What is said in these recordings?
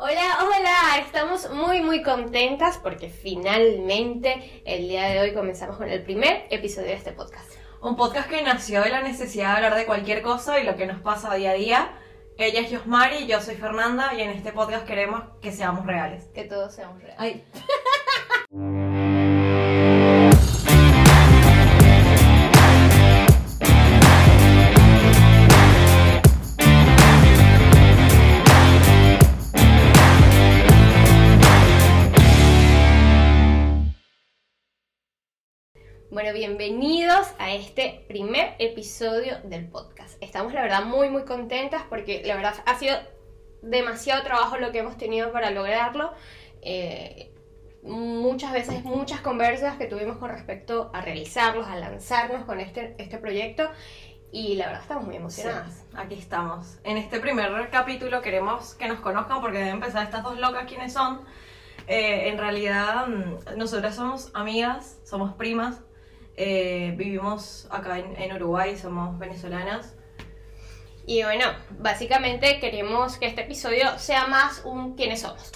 Hola, hola, estamos muy muy contentas porque finalmente el día de hoy comenzamos con el primer episodio de este podcast. Un podcast que nació de la necesidad de hablar de cualquier cosa y lo que nos pasa día a día. Ella es Yosmari, yo soy Fernanda y en este podcast queremos que seamos reales. Que todos seamos reales. Ay. Bueno, bienvenidos a este primer episodio del podcast. Estamos la verdad muy muy contentas porque la verdad ha sido demasiado trabajo lo que hemos tenido para lograrlo. Eh, muchas veces, muchas conversas que tuvimos con respecto a realizarlos, a lanzarnos con este, este proyecto y la verdad estamos muy emocionadas. Sí, aquí estamos. En este primer capítulo queremos que nos conozcan porque deben pensar estas dos locas quiénes son. Eh, en realidad, mm, nosotras somos amigas, somos primas, eh, vivimos acá en, en Uruguay, somos venezolanas. Y bueno, básicamente queremos que este episodio sea más un quiénes somos.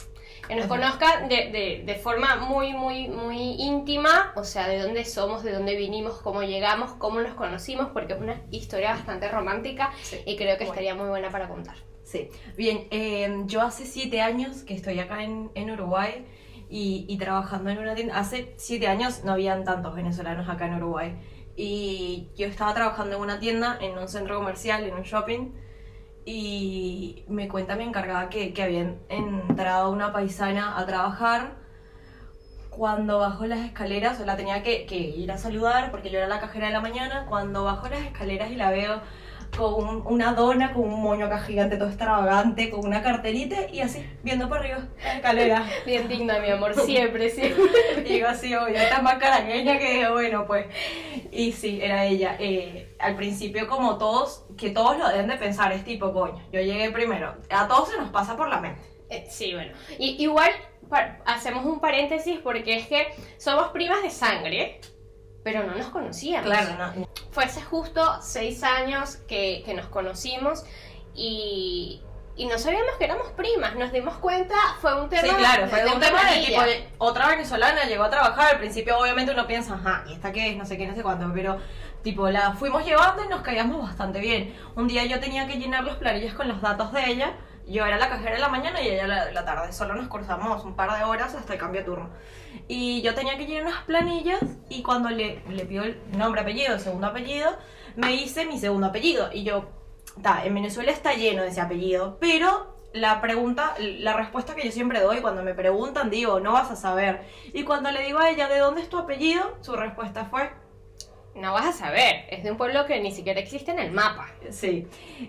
Que nos conozcan de, de- de forma muy, muy, muy íntima, o sea, de dónde somos, de dónde vinimos, cómo llegamos, cómo nos conocimos, porque es una historia bastante romántica Sí. y creo que Bueno. estaría muy buena para contar. Sí, bien, eh, yo hace siete años que estoy acá en, en Uruguay y, y trabajando en una tienda. Hace siete años no habían tantos venezolanos acá en Uruguay. Y yo estaba trabajando en una tienda, en un centro comercial, en un shopping. Y me cuenta mi encargada que, que había entrado una paisana a trabajar. Cuando bajó las escaleras, o la tenía que, que ir a saludar porque yo era la cajera de la mañana. Cuando bajó las escaleras y la veo con un- una dona, con un moño acá gigante, todo extravagante, con una carterita y así, viendo por arriba la escalera. Bien digna, mi amor, siempre, siempre. Y digo así, oye, está más caraqueña que bueno, pues. Y sí, era ella. Eh, al principio, como todos, que todos lo deben de pensar, es tipo, coño, yo llegué primero. A todos se nos pasa por la mente. Eh, sí, bueno. Y, igual hacemos un paréntesis porque es que somos primas de sangre, pero no nos conocíamos. no. Fue hace justo seis años que, que nos conocimos y, y no sabíamos que éramos primas. Nos dimos cuenta, fue un tema. Sí, claro, fue de un una tema de tipo, otra venezolana llegó a trabajar, al principio obviamente uno piensa, ajá, ¿y esta qué es? No sé qué, no sé cuánto, pero tipo, la fuimos llevando y nos caíamos bastante bien. Un día yo tenía que llenar las planillas con los datos de ella, yo era la cajera de la mañana y ella la la tarde, solo nos cruzamos un par de horas hasta el cambio de turno. Y yo tenía que llenar unas planillas y cuando le, le pidió el nombre, apellido, segundo apellido, me hice mi segundo apellido y yo, ta, en Venezuela está lleno de ese apellido, pero la pregunta, la respuesta que yo siempre doy cuando me preguntan, digo, no vas a saber. Y cuando le digo a ella, ¿de dónde es tu apellido? Su respuesta fue, No vas a saber, es de un pueblo que ni siquiera existe en el mapa. sí.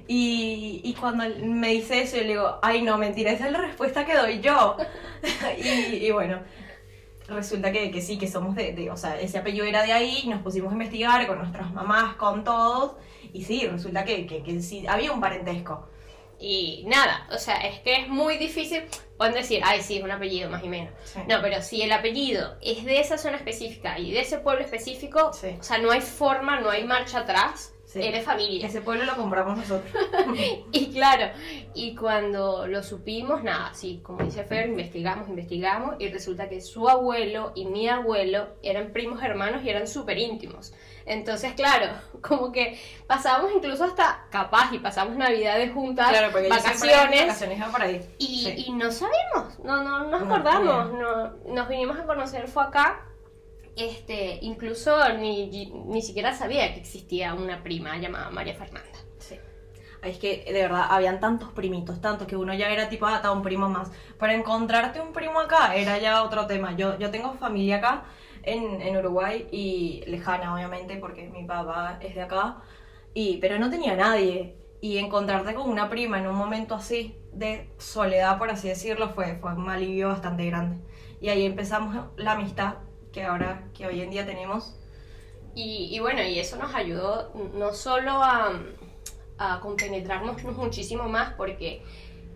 Y, y cuando me dice eso, yo le digo, ay, no, mentira, esa es la respuesta que doy yo. y, y bueno, resulta que, que sí, que somos de, de- o sea, ese apellido era de ahí, nos pusimos a investigar con nuestras mamás, con todos. Y sí, resulta que, que, que sí, había un parentesco. Y nada, o sea, es que es muy difícil. Pueden decir, ay, sí, es un apellido más y menos. Sí. No, pero si el apellido es de esa zona específica y de ese pueblo específico, Sí. o sea, no hay forma, no hay marcha atrás, Sí. eres familia. Ese pueblo lo compramos nosotros. Y claro, y cuando lo supimos, nada, sí, como dice Fer, investigamos, investigamos, y resulta que su abuelo y mi abuelo eran primos hermanos y eran súper íntimos. Entonces, claro, como que pasábamos incluso hasta capaz y pasamos navidades juntas, Claro, porque vacaciones, vacaciones por ahí. y, Sí. y no sabemos, no, no nos No, acordamos, no, nos vinimos a conocer, fue acá. Este, incluso ni, ni siquiera sabía que existía una prima llamada María Fernanda. Sí. Es que de verdad habían tantos primitos, tantos que uno ya era tipo, ah, un primo más. Para encontrarte un primo acá era ya otro tema. Yo, yo tengo familia acá en, en Uruguay y lejana, obviamente, porque mi papá es de acá. Y, pero no tenía nadie. Y encontrarte con una prima en un momento así de soledad, por así decirlo, fue, fue un alivio bastante grande. Y ahí empezamos la amistad que ahora, que hoy en día tenemos. Y, y bueno, y eso nos ayudó no solo a, a compenetrarnos muchísimo más, porque,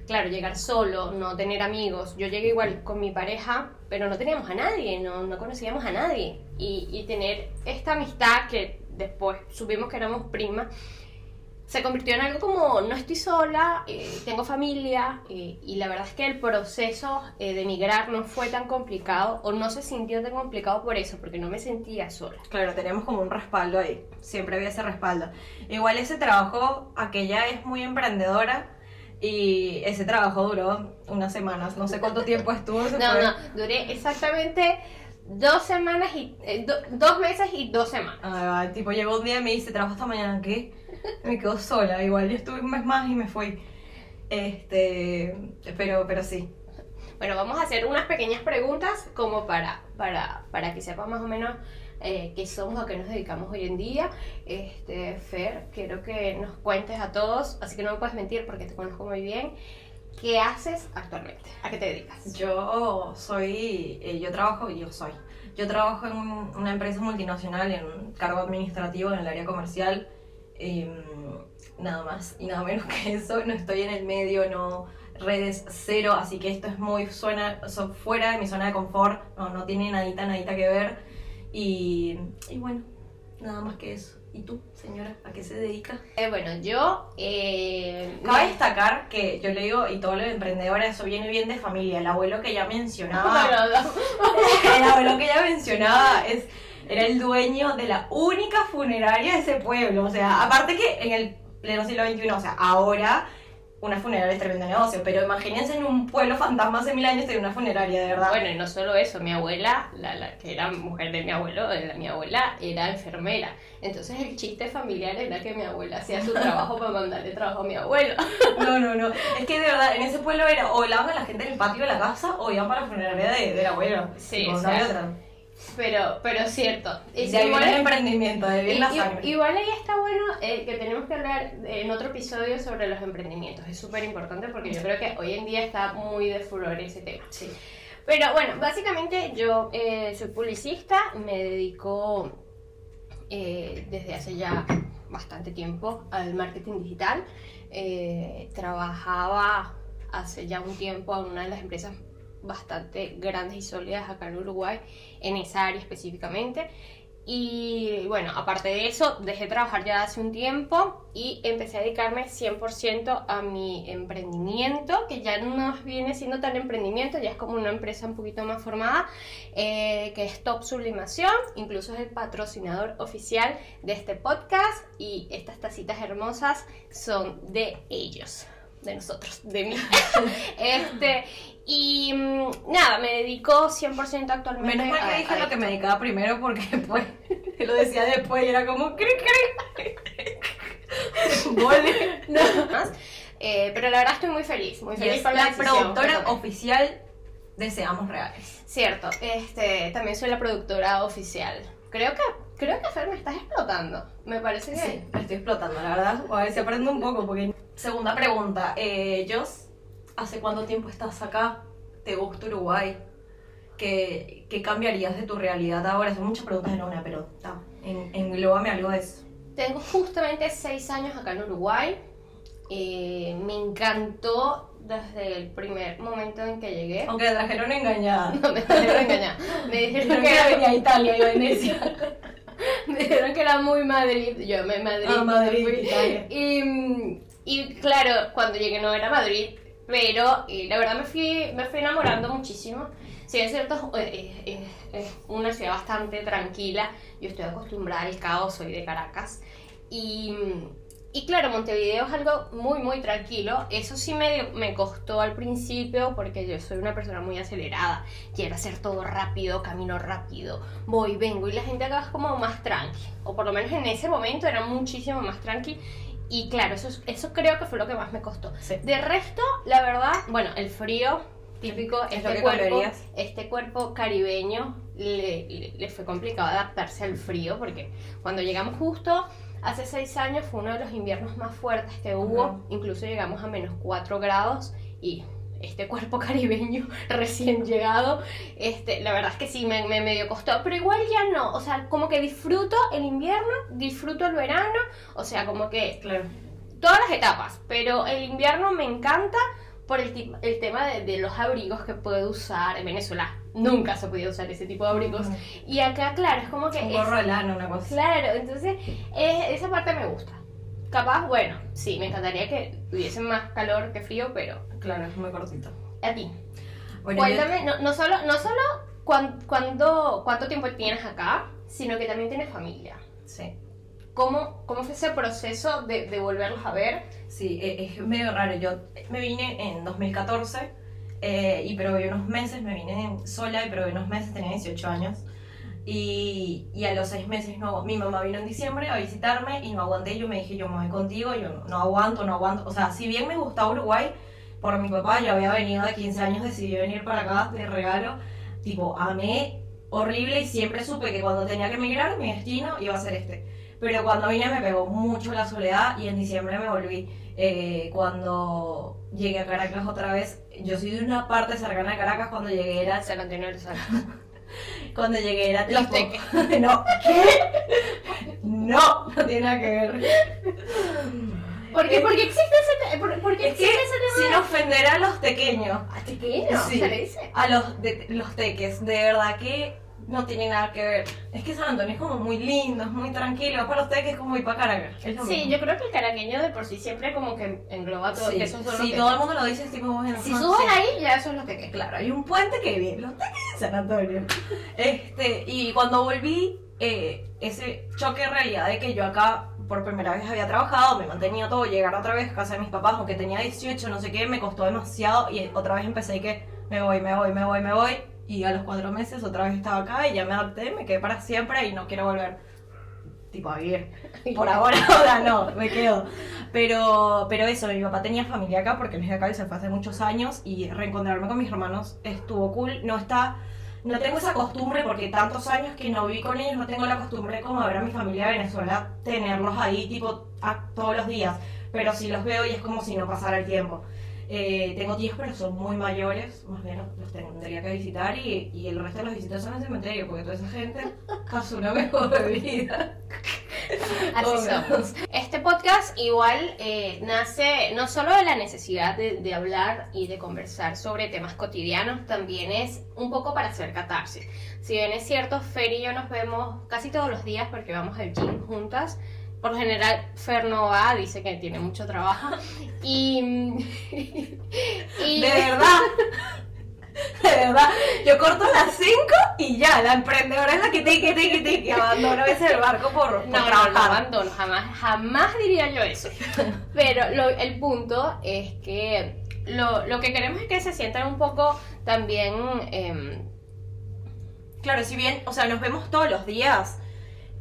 claro, llegar solo, no tener amigos. Yo llegué igual con mi pareja, pero no teníamos a nadie, no, no conocíamos a nadie. Y, y tener esta amistad que después supimos que éramos primas, se convirtió en algo como no estoy sola, eh, tengo familia eh, y la verdad es que el proceso eh, de emigrar no fue tan complicado o no se sintió tan complicado por eso, porque no me sentía sola. Claro, teníamos como un respaldo ahí, siempre había ese respaldo. Igual ese trabajo, aquella es muy emprendedora y ese trabajo duró unas semanas, no sé cuánto tiempo estuvo. No, fue- no, duré exactamente dos semanas y do- dos meses y dos semanas. Ah, tipo, llegó un día y me dice, trabajo esta mañana, ¿qué? Me quedo sola, igual, yo estuve un mes más y me fui. Este, pero, pero sí. Bueno, vamos a hacer unas pequeñas preguntas como para, para, para que sepan más o menos eh, qué somos, a qué nos dedicamos hoy en día. Este, Fer, quiero que nos cuentes a todos, así que no me puedes mentir porque te conozco muy bien. ¿Qué haces actualmente? ¿A qué te dedicas? Yo soy, eh, yo trabajo, yo soy, yo trabajo en un- una empresa multinacional en un cargo administrativo en el área comercial, em, nada más y nada menos que eso, no estoy en el medio, no redes cero, así que esto es muy suena, so- fuera de mi zona de confort, no, no tiene nadita, nadita que ver y, y bueno, nada más que eso. ¿Y tú, señora, a qué se dedica? Eh, bueno, yo... Eh, Cabe destacar que yo le digo, y todo lo de emprendedora, eso viene bien de familia. El abuelo que ya mencionaba, el abuelo que ya mencionaba es, era el dueño de la única funeraria de ese pueblo. O sea, aparte que en el pleno siglo XXI, o sea, ahora una funeraria es tremendo negocio, pero imagínense en un pueblo fantasma hace mil años tener una funeraria, de verdad. Bueno, y no solo eso, mi abuela, la, la que era mujer de mi abuelo, de la- mi abuela era enfermera. Entonces el chiste familiar era que mi abuela hacía su trabajo para mandarle trabajo a mi abuelo. No, no, no. Es que de verdad, en ese pueblo era o hablaban a la gente en el patio de la casa o iban para la funeraria de, del abuelo. Sí, o sea, otra. Pero, pero es cierto. De igual, el emprendimiento, de viene la sangre. igual ahí está bueno eh, que tenemos que hablar en otro episodio sobre los emprendimientos. Es súper importante porque yo creo que hoy en día está muy de furor ese tema. Sí. Pero bueno, básicamente yo eh, soy publicista, me dedico eh, desde hace ya bastante tiempo al marketing digital. Eh, trabajaba hace ya un tiempo en una de las empresas bastante grandes y sólidas acá en Uruguay, en esa área específicamente. Y bueno, aparte de eso, dejé de trabajar ya hace un tiempo y empecé a dedicarme 100% a mi emprendimiento, que ya no viene siendo tan emprendimiento, ya es como una empresa un poquito más formada, eh, que es Top Sublimación, incluso es el patrocinador oficial de este podcast y estas tacitas hermosas son de ellos, de nosotros, de mí. este, y mm, nada, me dedico 100% actualmente Menos mal que dije a lo que esto. me dedicaba primero porque después lo decía después y era como cri cri. Vole. No. Eh, pero la verdad estoy muy feliz, muy Y feliz es por la, la que productora oficial de Seamos Reales. Cierto, este, también soy la productora oficial. Creo que, creo que Fer me estás explotando. Me parece que Sí, la estoy explotando, la verdad. A ver si aprendo un poco porque... Segunda pregunta. Eh, Jos, ¿hace cuánto tiempo estás acá? ¿Te gusta Uruguay? ¿Qué, qué cambiarías de tu realidad ahora? Son muchas preguntas en una, pero ta, en, englóbame algo de eso. tengo justamente seis años acá en Uruguay. Eh, me encantó desde el primer momento en que llegué. Aunque te trajeron engañada. No me dejaron engañar. Me dijeron que era, venía a Italia y Venecia. me dijeron que era muy Madrid. Yo me Madrid. Ah, Madrid. Italia. Y, mm, y claro, cuando llegué no era Madrid, pero eh, la verdad me fui, me fui enamorando muchísimo. Si es cierto, eh, es una ciudad bastante tranquila. Yo estoy acostumbrada al caos, soy de Caracas. Y, y claro, Montevideo es algo muy, muy tranquilo. Eso sí me, me costó al principio porque yo soy una persona muy acelerada. Quiero hacer todo rápido, camino rápido, voy, vengo. Y la gente acá es como más tranqui. O por lo menos en ese momento era muchísimo más tranqui. Y claro, eso, es- eso creo que fue lo que más me costó. Sí. De resto, la verdad, bueno, el frío típico, Es lo este que cuerpo, este cuerpo caribeño le, le- le fue complicado adaptarse al frío porque cuando llegamos justo hace seis años fue uno de los inviernos más fuertes que hubo, incluso llegamos a menos 4 grados y este cuerpo caribeño recién llegado, este, la verdad es que sí, me, me medio costó, pero igual ya no, o sea, como que disfruto el invierno, disfruto el verano, o sea, como que Claro. todas las etapas, pero el invierno me encanta por el, el tema de, de los abrigos que puedo usar. En Venezuela nunca se podía usar ese tipo de abrigos. Y acá, claro, es como que... Un es- gorro de lana, una cosa. claro, entonces eh, esa parte me gusta. Capaz, bueno, sí, me encantaría que hubiese más calor que frío, pero Claro, es muy cortito. a ti. Bueno, yo- Cuéntame, no, no solo, no solo cuán- cuándo- cuánto tiempo tienes acá, sino que también tienes familia. Sí. ¿Cómo, cómo fue ese proceso de, de volverlos a ver? Sí, e- es medio raro. Yo me vine en 2014 eh, y probé unos meses, me vine sola y probé unos meses, tenía 18 años. Y, y a los seis meses no, mi mamá vino en diciembre a visitarme y no aguanté. Yo me dije, yo me voy contigo, yo no, aguanto, no aguanto. O sea, si bien me gustaba Uruguay, por mi papá, yo había venido de 15 años, decidí venir para acá de regalo. Tipo, amé horrible y siempre supe que cuando tenía que emigrar, mi destino iba a ser este. Pero cuando vine me pegó mucho la soledad y en diciembre me volví. Eh, cuando llegué a Caracas otra vez, yo soy de una parte cercana a Caracas, cuando llegué era, San Antonio del Sol. cuando llegué era Los tipo- teques. no, ¿qué? No, no tiene nada que ver. ¿Por qué, por qué existe ese, te- por, por qué Es que existe ese sin ofender a los pequeños, tema? ¿Tequeño? Sí. ¿Se le dice? a los, de, los teques, de verdad que no tiene nada que ver. Es que San Antonio es como muy lindo, es muy tranquilo, para los teques es como ir para Caracas. es lo Sí, yo creo que el caraqueño de por sí siempre como que engloba todo. Sí, que son los sí, todo el mundo lo dice, es tipo, bueno, Si subes ahí, ya esos son los teques. Claro, hay un puente que viene, los teques de San Antonio. Este, y cuando volví, eh, ese choque de realidad de que yo acá por primera vez había trabajado, me mantenía todo, llegar otra vez a casa de mis papás, aunque tenía 18, no sé qué, me costó demasiado y otra vez empecé que me voy, me voy, me voy, me voy. Y a los cuatro meses otra vez estaba acá y ya me adapté, me quedé para siempre y no quiero volver tipo a vivir. Por ahora, ahora no, me quedo. Pero, pero eso, mi papá tenía familia acá porque él es de acá y se fue hace muchos años y reencontrarme con mis hermanos estuvo cool. No está, no tengo esa costumbre porque tantos años que no viví con ellos, no tengo la costumbre como de ver a mi familia de Venezuela, tenerlos ahí tipo a- todos los días. Pero sí los veo y es como si no pasara el tiempo. Eh, tengo tíos, pero son muy mayores, más bien los tendría que visitar y, y el resto de los visitos son en el cementerio, porque toda esa gente pasó una mejor vida. Así Obvio. somos. Este podcast igual eh, nace no solo de la necesidad de, de hablar y de conversar sobre temas cotidianos, también es un poco para hacer catarsis. Si bien es cierto, Fer y yo nos vemos casi todos los días porque vamos al gym juntas. Por lo general, Fer no va, dice que tiene mucho trabajo. Y. y De verdad. De verdad. Yo corto a las 5 y ya, la emprendedora es la que te que te que que abandono ese el barco por, por No, no, no trabajar. abandono, jamás, jamás diría yo eso. Pero lo- el punto es que lo, lo que queremos es que se sientan un poco también... em, Claro, si bien, o sea, nos vemos todos los días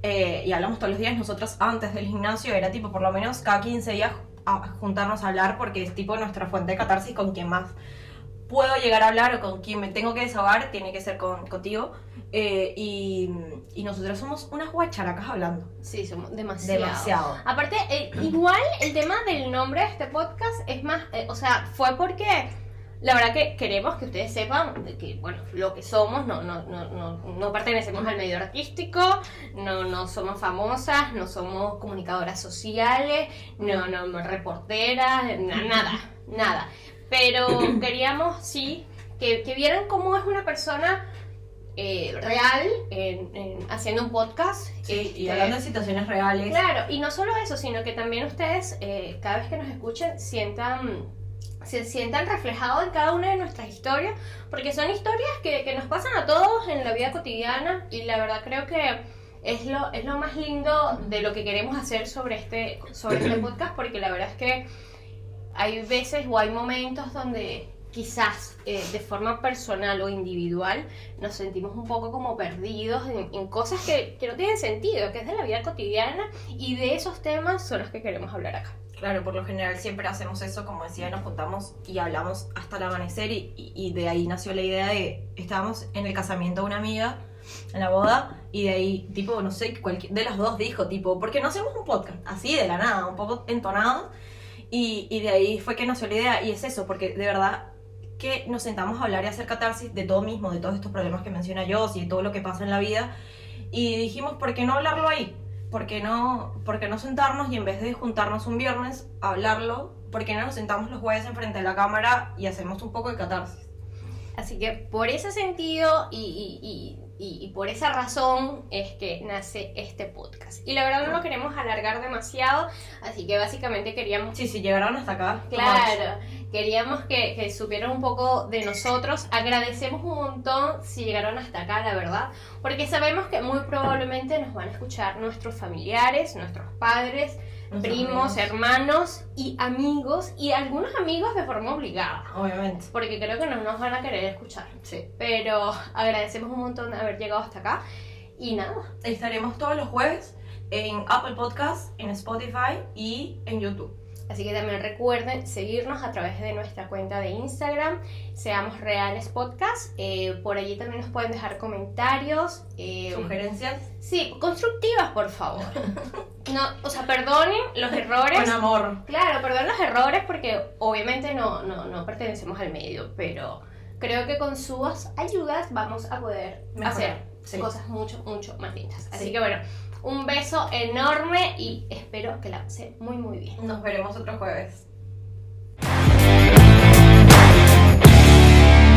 eh, y hablamos todos los días, nosotros antes del gimnasio era tipo por lo menos cada 15 días a juntarnos a hablar porque es tipo nuestra fuente de catarsis con quien más puedo llegar a hablar o con quien me tengo que desahogar, tiene que ser con, contigo. Eh, y, y nosotros somos unas guacharacas hablando. sí, somos demasiado. Demasiado. Aparte, eh, igual el tema del nombre de este podcast es más, eh, o sea, fue porque la verdad que queremos que ustedes sepan que, bueno, lo que somos, no, no, no, no, no pertenecemos al medio artístico, no, no somos famosas, no somos comunicadoras sociales, no, no, reporteras, na- nada, nada. Pero queríamos, sí, que, que vieran cómo es una persona eh, real en- en- haciendo un podcast. Sí, y hablando de situaciones reales. Claro, y no solo eso, sino que también ustedes, eh, cada vez que nos escuchen, sientan, se sientan reflejados en cada una de nuestras historias, porque son historias que, que nos pasan a todos en la vida cotidiana y la verdad creo que es lo, es lo más lindo de lo que queremos hacer sobre este, sobre este podcast, porque la verdad es que hay veces o hay momentos donde quizás eh, de forma personal o individual nos sentimos un poco como perdidos en, en cosas que, que no tienen sentido, que es de la vida cotidiana y de esos temas son los que queremos hablar acá. Claro, por lo general siempre hacemos eso, como decía, nos juntamos y hablamos hasta el amanecer y, de ahí nació la idea de, estábamos en el casamiento de una amiga, en la boda, y de ahí, tipo, no sé, cualquier, de las dos dijo, tipo, ¿por qué no hacemos un podcast? Así, de la nada, un poco entonado, y, y de ahí fue que nació la idea, y es eso, porque de verdad que nos sentamos a hablar y hacer catarsis de todo mismo, de todos estos problemas que menciona yo, y de todo lo que pasa en la vida, y dijimos, ¿por qué no hablarlo ahí? ¿Por qué no, por qué no sentarnos y en vez de juntarnos un viernes a hablarlo, ¿por qué no nos sentamos los jueves enfrente de la cámara y hacemos un poco de catarsis? Así que por ese sentido y, y- y y, por esa razón es que nace este podcast. Y la verdad no lo queremos alargar demasiado, así que básicamente queríamos Sí, si llegaron hasta acá. Claro, queríamos que, que supieran un poco de nosotros. Agradecemos un montón si llegaron hasta acá, la verdad, porque sabemos que muy probablemente nos van a escuchar nuestros familiares, nuestros padres, primos, amigos. hermanos y amigos, y algunos amigos de forma obligada, Obviamente. porque creo que no nos van a querer escuchar. Sí. Pero agradecemos un montón de haber llegado hasta acá. Y nada, Estaremos todos los jueves en Apple Podcast, en Spotify y en YouTube. Así que también recuerden seguirnos a través de nuestra cuenta de Instagram, Seamos Reales Podcast. Eh, por allí también nos pueden dejar comentarios. eh, Sugerencias. sí, constructivas, por favor. No, o sea, perdonen los errores. Con amor. Claro, perdonen los errores porque obviamente no, no, no pertenecemos al medio, pero creo que con sus ayudas vamos a poder Mejorar, hacer sí. cosas mucho, mucho más lindas. Así Sí. que bueno, un beso enorme y espero que la pasen muy, muy bien. Nos veremos otro jueves.